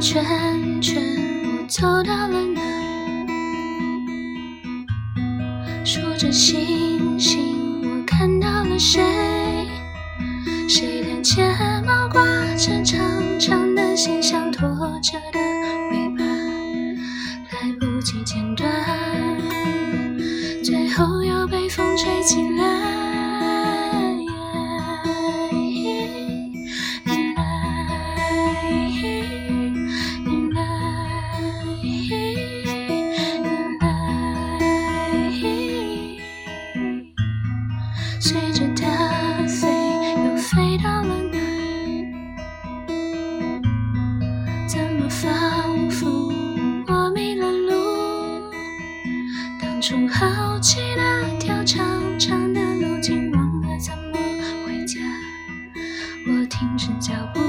圈圈，我走到了哪儿？数着星星，我看到了谁？谁的睫毛挂着长长的线，像拖着的尾巴，来不及剪断，最后又被风吹起来。随着它飞，又飞到了哪？怎么仿佛我迷了路？当初好奇那条长长的路，竟忘了怎么回家。我停止脚步，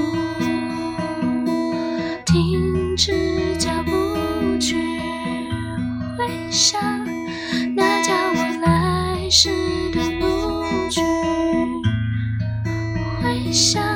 停止脚步去回想，那叫我来时。想